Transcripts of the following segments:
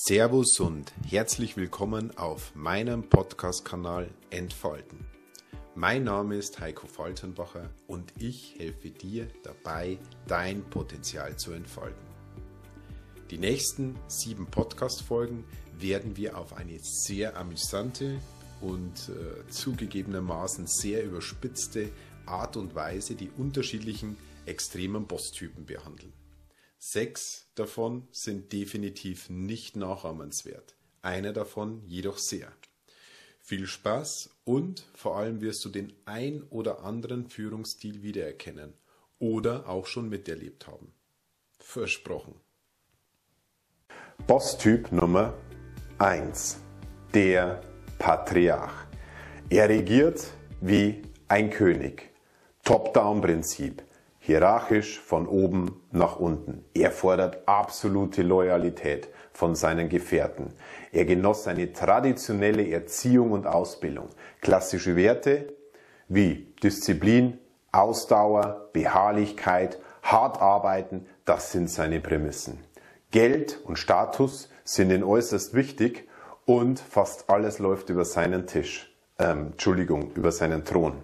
Servus und herzlich willkommen auf meinem Podcast-Kanal Entfalten. Mein Name ist Heiko Faltenbacher und ich helfe dir dabei, dein Potenzial zu entfalten. Die nächsten sieben Podcast-Folgen werden wir auf eine sehr amüsante und äh, zugegebenermaßen sehr überspitzte Art und Weise die unterschiedlichen extremen Boss-Typen behandeln. Sechs davon sind definitiv nicht nachahmenswert, einer davon jedoch sehr. Viel Spaß und vor allem wirst du den ein oder anderen Führungsstil wiedererkennen oder auch schon miterlebt haben. Versprochen. Boss-Typ Nummer 1. Der Patriarch. Er regiert wie ein König. Top-Down-Prinzip hierarchisch von oben nach unten. Er fordert absolute Loyalität von seinen Gefährten. Er genoss eine traditionelle Erziehung und Ausbildung. Klassische Werte wie Disziplin, Ausdauer, Beharrlichkeit, hart arbeiten, das sind seine Prämissen. Geld und Status sind ihn äußerst wichtig und fast alles läuft über seinen Tisch. Ähm, Entschuldigung, über seinen Thron.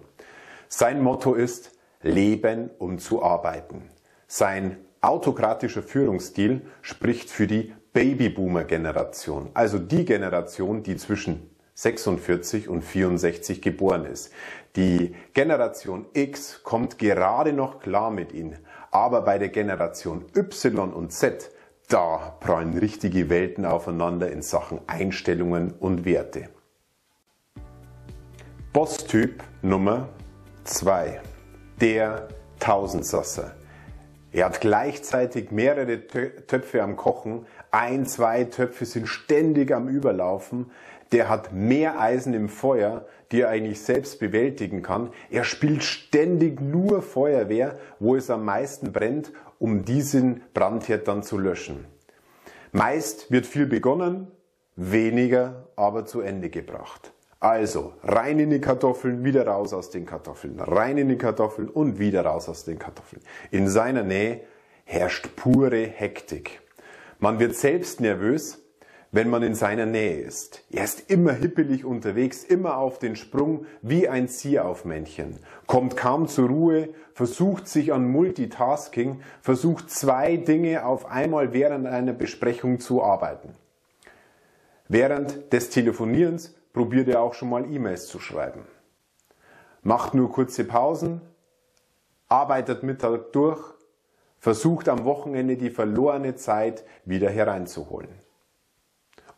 Sein Motto ist, Leben, um zu arbeiten. Sein autokratischer Führungsstil spricht für die Babyboomer-Generation, also die Generation, die zwischen 46 und 64 geboren ist. Die Generation X kommt gerade noch klar mit ihnen, aber bei der Generation Y und Z, da prallen richtige Welten aufeinander in Sachen Einstellungen und Werte. Boss-Typ Nummer 2 der Tausendsasser. Er hat gleichzeitig mehrere Töpfe am Kochen, ein, zwei Töpfe sind ständig am Überlaufen. Der hat mehr Eisen im Feuer, die er eigentlich selbst bewältigen kann. Er spielt ständig nur Feuerwehr, wo es am meisten brennt, um diesen Brandherd dann zu löschen. Meist wird viel begonnen, weniger aber zu Ende gebracht. Also rein in die Kartoffeln, wieder raus aus den Kartoffeln, rein in die Kartoffeln und wieder raus aus den Kartoffeln. In seiner Nähe herrscht pure Hektik. Man wird selbst nervös, wenn man in seiner Nähe ist. Er ist immer hippelig unterwegs, immer auf den Sprung, wie ein Zieraufmännchen, kommt kaum zur Ruhe, versucht sich an Multitasking, versucht zwei Dinge auf einmal während einer Besprechung zu arbeiten. Während des Telefonierens probiert er auch schon mal E-Mails zu schreiben. Macht nur kurze Pausen, arbeitet Mittag durch, versucht am Wochenende die verlorene Zeit wieder hereinzuholen.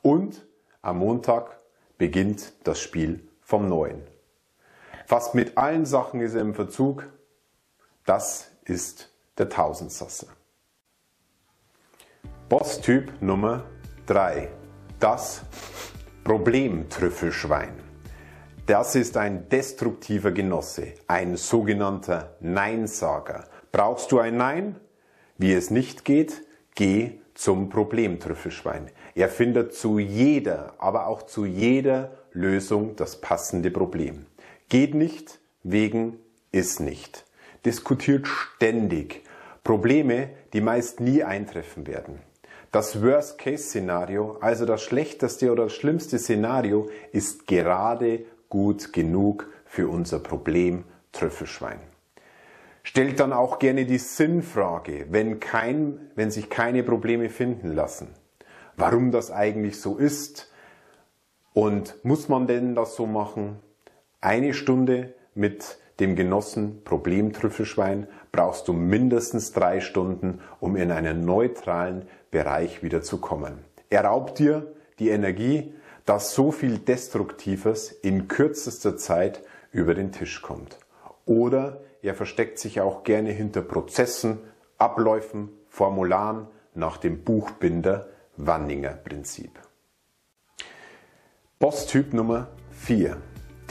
Und am Montag beginnt das Spiel vom Neuen. Fast mit allen Sachen ist er im Verzug. Das ist der Tausendsasser. Boss-Typ Nummer 3. Das Problemtrüffelschwein. Das ist ein destruktiver Genosse, ein sogenannter Neinsager. Brauchst du ein Nein? Wie es nicht geht, geh zum Problemtrüffelschwein. Er findet zu jeder, aber auch zu jeder Lösung das passende Problem. Geht nicht wegen ist nicht. Diskutiert ständig Probleme, die meist nie eintreffen werden. Das Worst-Case-Szenario, also das schlechteste oder schlimmste Szenario, ist gerade gut genug für unser Problem Trüffelschwein. Stellt dann auch gerne die Sinnfrage, wenn, kein, wenn sich keine Probleme finden lassen. Warum das eigentlich so ist und muss man denn das so machen? Eine Stunde mit dem Genossen Problemtrüffelschwein brauchst du mindestens drei Stunden, um in einen neutralen Bereich wieder zu kommen. Er raubt dir die Energie, dass so viel Destruktives in kürzester Zeit über den Tisch kommt. Oder er versteckt sich auch gerne hinter Prozessen, Abläufen, Formularen nach dem Buchbinder Wanninger Prinzip. Boss-Typ Nummer 4,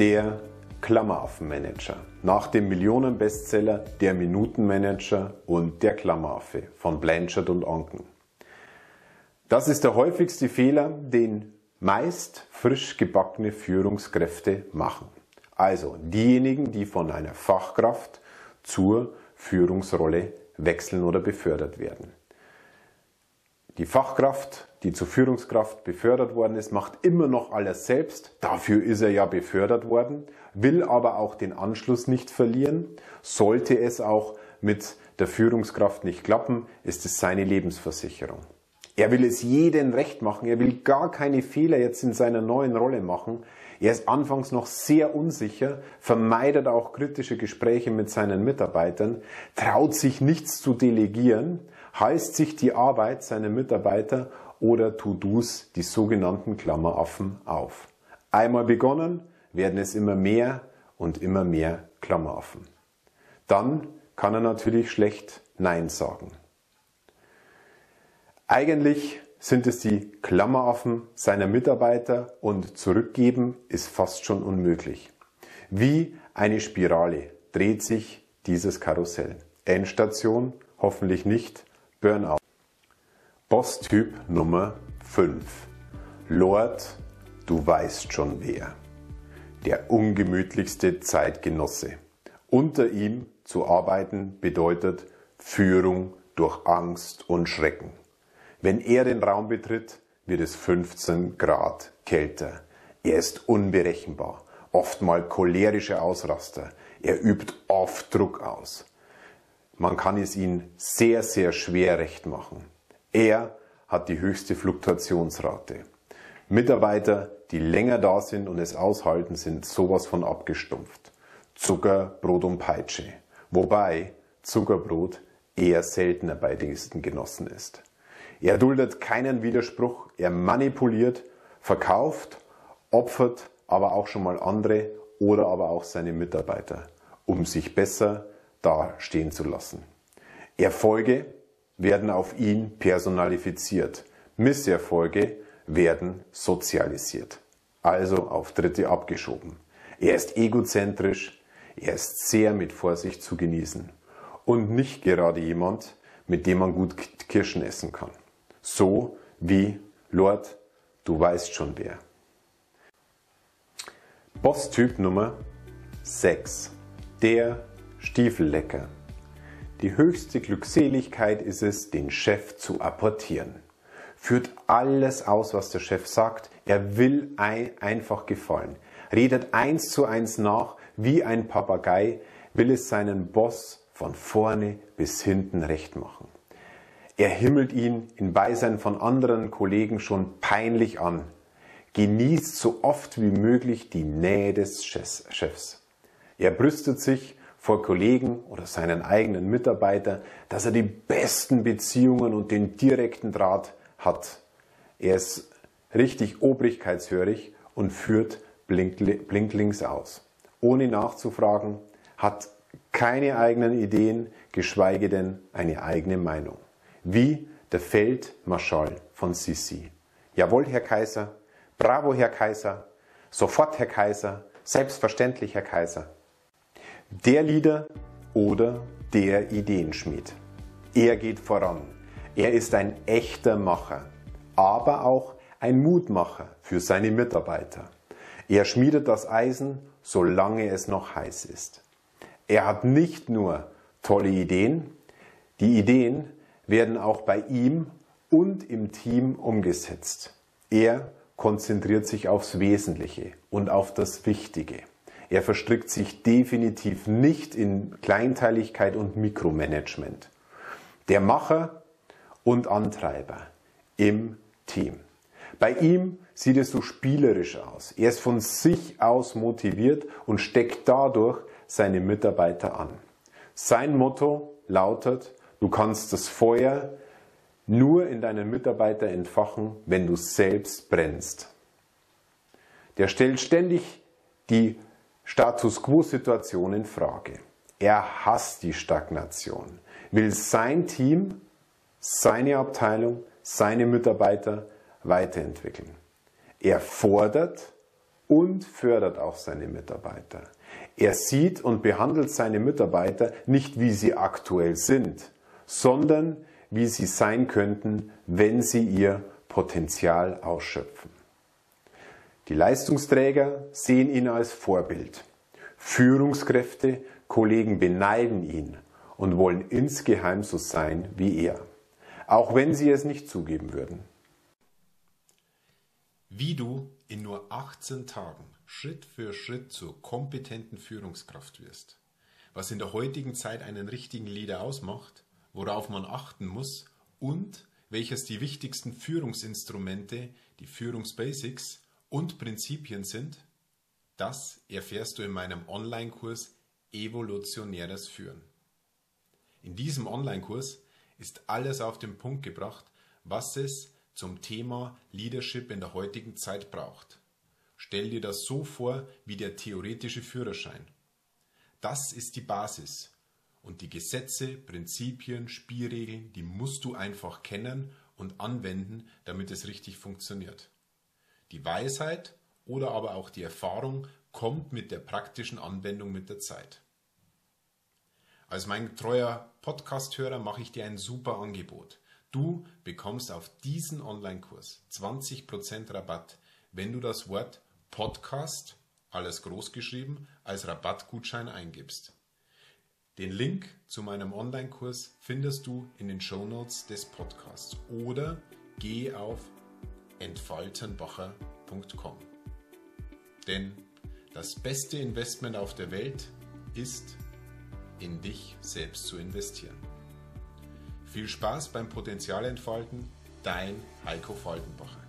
der Klammeraffenmanager. Nach dem Millionenbestseller Der Minutenmanager und Der Klammeraffe von Blanchard und Onken. Das ist der häufigste Fehler, den meist frisch gebackene Führungskräfte machen. Also diejenigen, die von einer Fachkraft zur Führungsrolle wechseln oder befördert werden. Die Fachkraft, die zur Führungskraft befördert worden ist, macht immer noch alles selbst. Dafür ist er ja befördert worden, will aber auch den Anschluss nicht verlieren. Sollte es auch mit der Führungskraft nicht klappen, ist es seine Lebensversicherung. Er will es jedem recht machen. Er will gar keine Fehler jetzt in seiner neuen Rolle machen. Er ist anfangs noch sehr unsicher, vermeidet auch kritische Gespräche mit seinen Mitarbeitern, traut sich nichts zu delegieren, heißt sich die Arbeit seiner Mitarbeiter oder To-Dos, die sogenannten Klammeraffen, auf. Einmal begonnen, werden es immer mehr und immer mehr Klammeraffen. Dann kann er natürlich schlecht Nein sagen. Eigentlich sind es die Klammeraffen seiner Mitarbeiter und zurückgeben ist fast schon unmöglich. Wie eine Spirale dreht sich dieses Karussell. Endstation hoffentlich nicht Burnout. Boss-Typ Nummer 5. Lord, du weißt schon wer. Der ungemütlichste Zeitgenosse. Unter ihm zu arbeiten bedeutet Führung durch Angst und Schrecken. Wenn er den Raum betritt, wird es 15 Grad kälter. Er ist unberechenbar, oft mal cholerische Ausraster. Er übt oft Druck aus. Man kann es ihm sehr, sehr schwer recht machen. Er hat die höchste Fluktuationsrate. Mitarbeiter, die länger da sind und es aushalten, sind sowas von abgestumpft. Zucker, Brot und Peitsche. Wobei Zuckerbrot eher seltener bei diesen Genossen ist. Er duldet keinen Widerspruch, er manipuliert, verkauft, opfert aber auch schon mal andere oder aber auch seine Mitarbeiter, um sich besser dastehen zu lassen. Erfolge werden auf ihn personalifiziert. Misserfolge werden sozialisiert, also auf Dritte abgeschoben. Er ist egozentrisch, er ist sehr mit Vorsicht zu genießen und nicht gerade jemand, mit dem man gut Kirschen essen kann. So wie Lord, du weißt schon wer. Boss-Typ Nummer 6. Der Stiefellecker. Die höchste Glückseligkeit ist es, den Chef zu apportieren. Führt alles aus, was der Chef sagt. Er will einfach gefallen. Redet eins zu eins nach, wie ein Papagei, will es seinen Boss von vorne bis hinten recht machen. Er himmelt ihn in Beisein von anderen Kollegen schon peinlich an, genießt so oft wie möglich die Nähe des Chefs. Er brüstet sich vor Kollegen oder seinen eigenen Mitarbeitern, dass er die besten Beziehungen und den direkten Draht hat. Er ist richtig obrigkeitshörig und führt blinklings aus, ohne nachzufragen, hat keine eigenen Ideen, geschweige denn eine eigene Meinung. Wie der Feldmarschall von Sissi. Jawohl, Herr Kaiser, bravo, Herr Kaiser, sofort, Herr Kaiser, selbstverständlich, Herr Kaiser der Leader oder der Ideenschmied. Er geht voran. Er ist ein echter Macher, aber auch ein Mutmacher für seine Mitarbeiter. Er schmiedet das Eisen, solange es noch heiß ist. Er hat nicht nur tolle Ideen, die Ideen werden auch bei ihm und im Team umgesetzt. Er konzentriert sich aufs Wesentliche und auf das Wichtige. Er verstrickt sich definitiv nicht in Kleinteiligkeit und Mikromanagement. Der Macher und Antreiber im Team. Bei ihm sieht es so spielerisch aus. Er ist von sich aus motiviert und steckt dadurch seine Mitarbeiter an. Sein Motto lautet, du kannst das Feuer nur in deinen Mitarbeiter entfachen, wenn du selbst brennst. Der stellt ständig die Status quo-Situation in Frage. Er hasst die Stagnation, will sein Team, seine Abteilung, seine Mitarbeiter weiterentwickeln. Er fordert und fördert auch seine Mitarbeiter. Er sieht und behandelt seine Mitarbeiter nicht, wie sie aktuell sind, sondern wie sie sein könnten, wenn sie ihr Potenzial ausschöpfen. Die Leistungsträger sehen ihn als Vorbild. Führungskräfte, Kollegen beneiden ihn und wollen insgeheim so sein wie er, auch wenn sie es nicht zugeben würden. wie du in nur 18 Tagen Schritt für Schritt zur kompetenten Führungskraft wirst, was in der heutigen Zeit einen richtigen Leader ausmacht, worauf man achten muss und welches die wichtigsten Führungsinstrumente, die Führungsbasics und Prinzipien sind, das erfährst du in meinem Online-Kurs Evolutionäres Führen. In diesem Online-Kurs ist alles auf den Punkt gebracht, was es zum Thema Leadership in der heutigen Zeit braucht. Stell dir das so vor wie der theoretische Führerschein. Das ist die Basis. Und die Gesetze, Prinzipien, Spielregeln, die musst du einfach kennen und anwenden, damit es richtig funktioniert. Die Weisheit oder aber auch die Erfahrung kommt mit der praktischen Anwendung mit der Zeit. Als mein treuer Podcast-Hörer mache ich dir ein super Angebot. Du bekommst auf diesen Online-Kurs 20% Rabatt, wenn du das Wort Podcast, alles groß geschrieben, als Rabattgutschein eingibst. Den Link zu meinem Online-Kurs findest du in den Shownotes des Podcasts oder geh auf entfaltenbacher.com. Denn das beste Investment auf der Welt ist, in dich selbst zu investieren. Viel Spaß beim Potenzialentfalten, dein Heiko Faltenbacher.